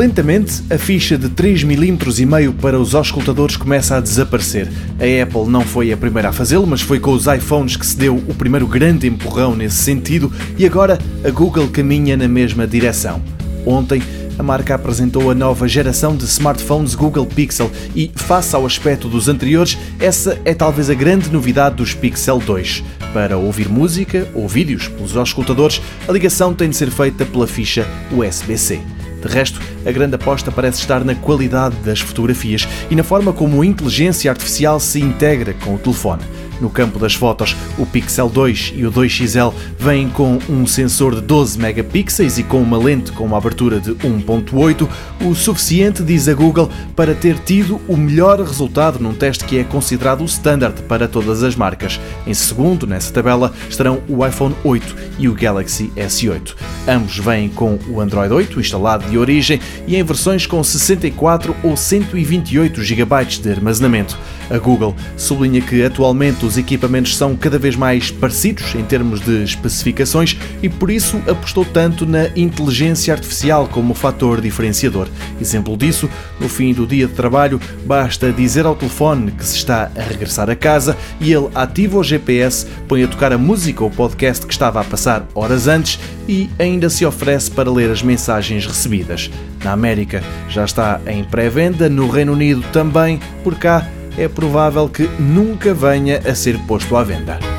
Lentamente, a ficha de 3mm e meio para os auscultadores começa a desaparecer. A Apple não foi a primeira a fazê-lo, mas foi com os iPhones que se deu o primeiro grande empurrão nesse sentido e agora a Google caminha na mesma direção. Ontem, a marca apresentou a nova geração de smartphones Google Pixel e, face ao aspecto dos anteriores, essa é talvez a grande novidade dos Pixel 2. Para ouvir música ou vídeos pelos auscultadores, a ligação tem de ser feita pela ficha USB-C. De resto, a grande aposta parece estar na qualidade das fotografias e na forma como a inteligência artificial se integra com o telefone. No campo das fotos, o Pixel 2 e o 2XL vêm com um sensor de 12 megapixels e com uma lente com uma abertura de 1.8, o suficiente, diz a Google, para ter tido o melhor resultado num teste que é considerado o standard para todas as marcas. Em segundo, nessa tabela, estarão o iPhone 8 e o Galaxy S8. Ambos vêm com o Android 8 instalado de origem e em versões com 64 ou 128 GB de armazenamento. A Google sublinha que atualmente os equipamentos são cada vez mais parecidos em termos de especificações e por isso apostou tanto na inteligência artificial como fator diferenciador. Exemplo disso, no fim do dia de trabalho, basta dizer ao telefone que se está a regressar a casa e ele ativa o GPS, põe a tocar a música ou podcast que estava a passar horas antes e ainda se oferece para ler as mensagens recebidas. Na América já está em pré-venda, no Reino Unido também, por cá é provável que nunca venha a ser posto à venda.